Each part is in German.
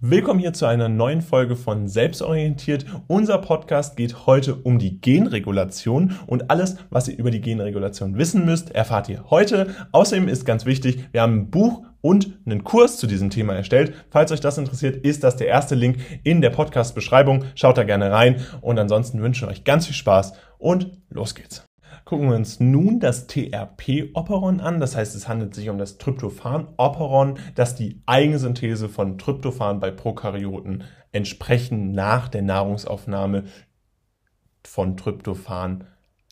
Willkommen hier zu einer neuen Folge von Selbstorientiert. Unser Podcast geht heute um die Genregulation und alles, was ihr über die Genregulation wissen müsst, erfahrt ihr heute. Außerdem ist ganz wichtig, wir haben ein Buch und einen Kurs zu diesem Thema erstellt. Falls euch das interessiert, ist das der erste Link in der Podcast-Beschreibung. Schaut da gerne rein und ansonsten wünsche ich euch ganz viel Spaß und los geht's. Gucken wir uns nun das TRP-Operon an. Das heißt, es handelt sich um das Tryptophan-Operon, das die Eigensynthese von Tryptophan bei Prokaryoten entsprechend nach der Nahrungsaufnahme von Tryptophan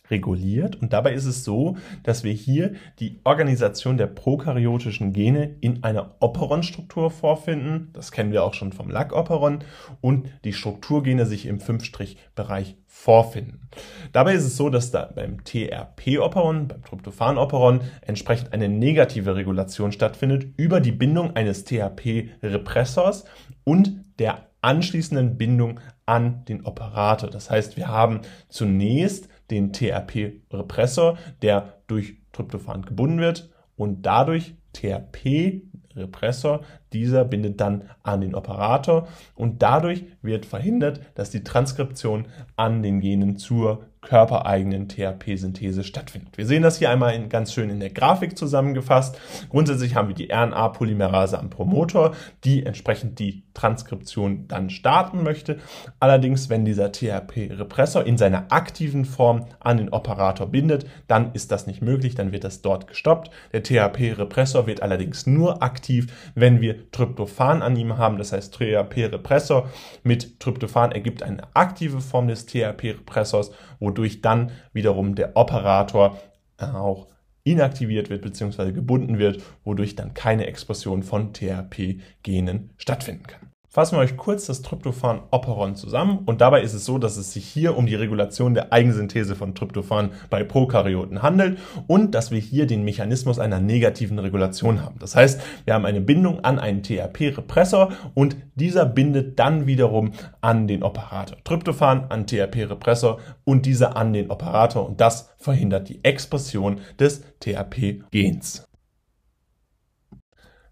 reguliert. Und dabei ist es so, dass wir hier die Organisation der prokaryotischen Gene in einer Operon-Struktur vorfinden. Das kennen wir auch schon vom Lack-Operon. Und die Strukturgene sich im 5-Bereich vorfinden. Dabei ist es so, dass da beim TRP-Operon, beim Tryptophan-Operon, entsprechend eine negative Regulation stattfindet über die Bindung eines TRP-Repressors und der anschließenden Bindung an den Operator. Das heißt, wir haben zunächst den TRP-Repressor, der durch Tryptophan gebunden wird und dadurch TRP-Repressor, dieser bindet dann an den Operator und dadurch wird verhindert, dass die Transkription an den Genen zur körpereigenen THP-Synthese stattfindet. Wir sehen das hier einmal in, ganz schön in der Grafik zusammengefasst. Grundsätzlich haben wir die RNA-Polymerase am Promoter, die entsprechend die Transkription dann starten möchte. Allerdings, wenn dieser THP-Repressor in seiner aktiven Form an den Operator bindet, dann ist das nicht möglich, dann wird das dort gestoppt. Der THP-Repressor wird allerdings nur aktiv, wenn wir Tryptophan an ihm haben. Das heißt, THP-Repressor mit Tryptophan ergibt eine aktive Form des THP-Repressors, wo wodurch dann wiederum der Operator auch inaktiviert wird bzw. gebunden wird, wodurch dann keine Expression von THP-Genen stattfinden kann. Fassen wir euch kurz das Tryptophan-Operon zusammen und dabei ist es so, dass es sich hier um die Regulation der Eigensynthese von Tryptophan bei Prokaryoten handelt und dass wir hier den Mechanismus einer negativen Regulation haben. Das heißt, wir haben eine Bindung an einen TRP-Repressor und dieser bindet dann wiederum an den Operator. Tryptophan an TRP-Repressor und dieser an den Operator und das verhindert die Expression des TRP-Gens.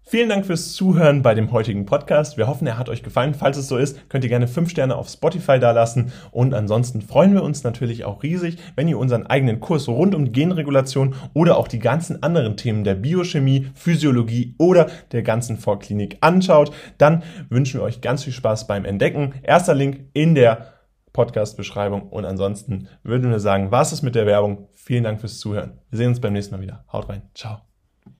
Vielen Dank fürs Zuhören bei dem heutigen Podcast. Wir hoffen, er hat euch gefallen. Falls es so ist, könnt ihr gerne fünf Sterne auf Spotify dalassen. Und ansonsten freuen wir uns natürlich auch riesig, wenn ihr unseren eigenen Kurs rund um Genregulation oder auch die ganzen anderen Themen der Biochemie, Physiologie oder der ganzen Vorklinik anschaut. Dann wünschen wir euch ganz viel Spaß beim Entdecken. Erster Link in der Podcast-Beschreibung. Und ansonsten würden wir sagen, was ist mit der Werbung? Vielen Dank fürs Zuhören. Wir sehen uns beim nächsten Mal wieder. Haut rein. Ciao.